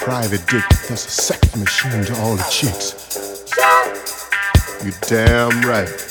private dick that's a sex machine to all the chicks. You damn right.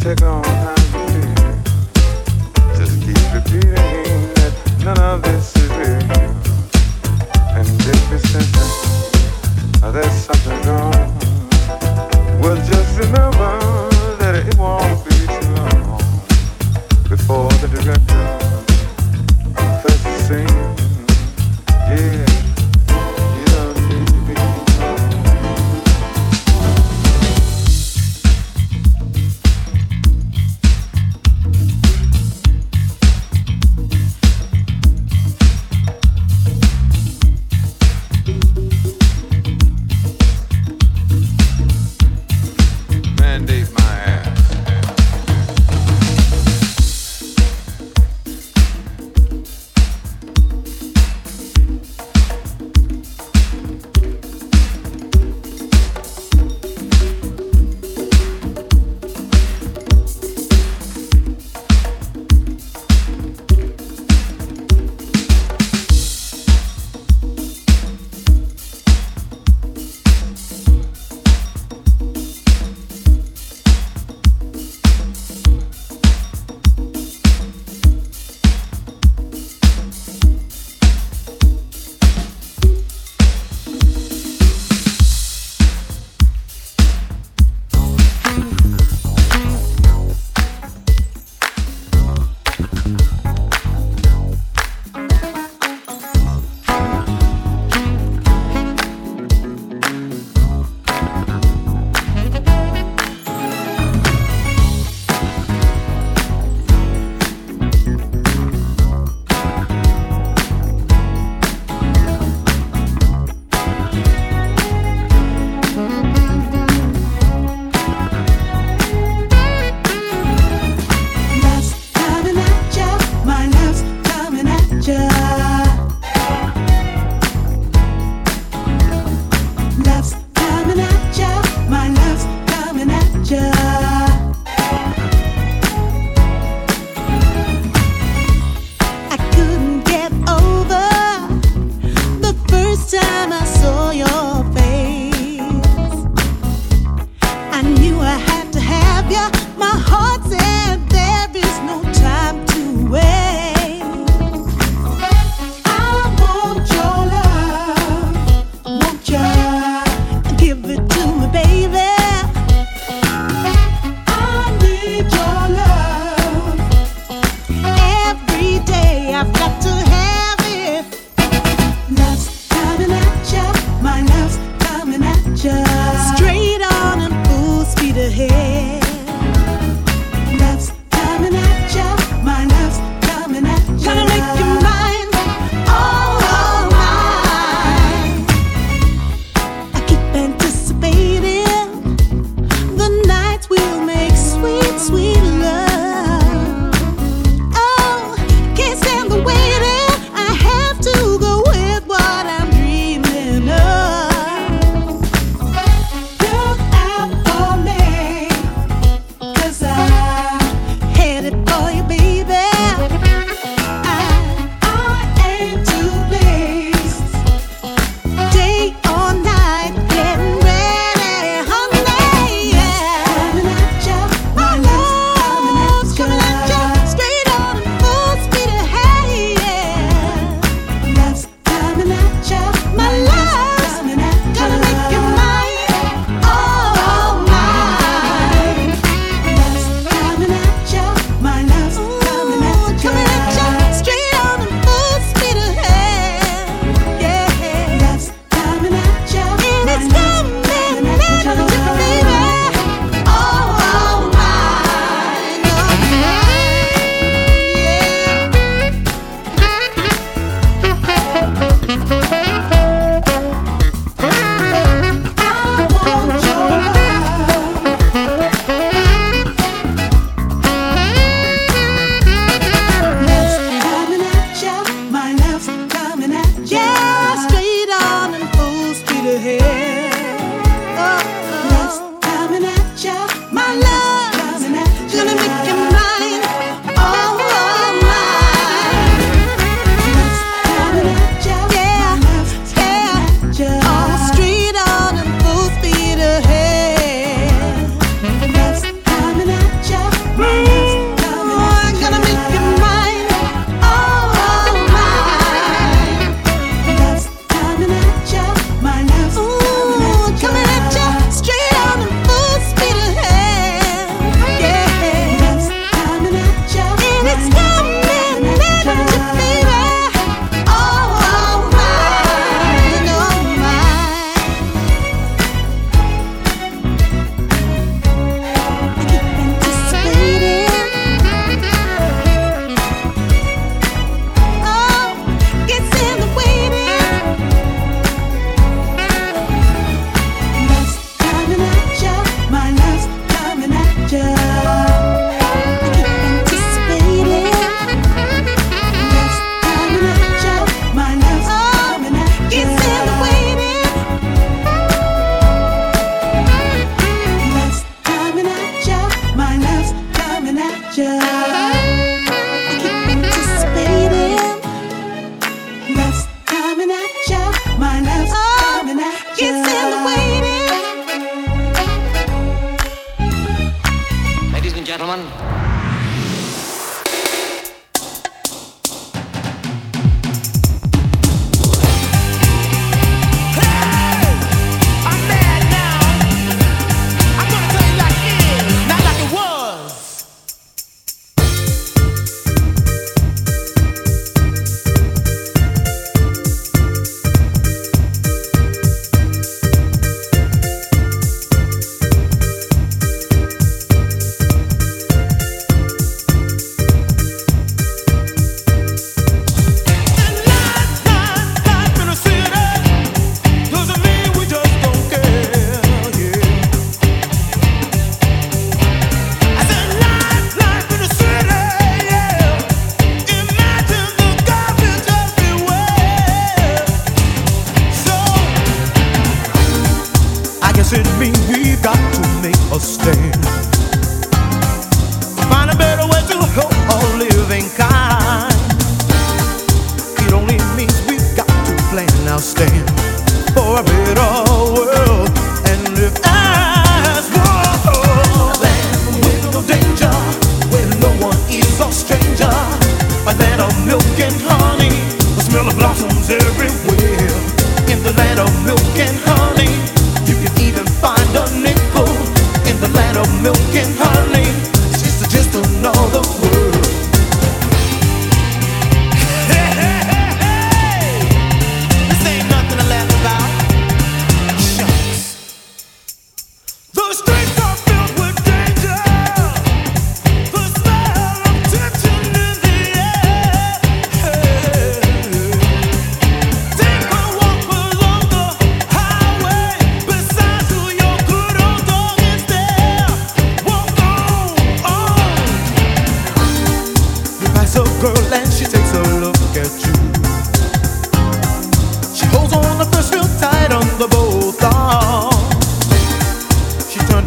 Take on time. Coming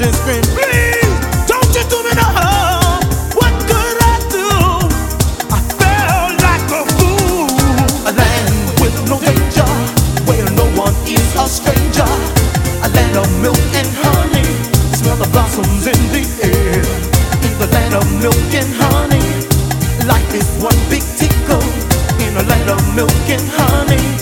this grin. Please don't you do me no harm. What could I do? I felt like a fool. A land with no danger, where no one is a stranger. A land of milk and honey. Smell the blossoms in the air. In the land of milk and honey, life is one big tickle. In a land of milk and honey.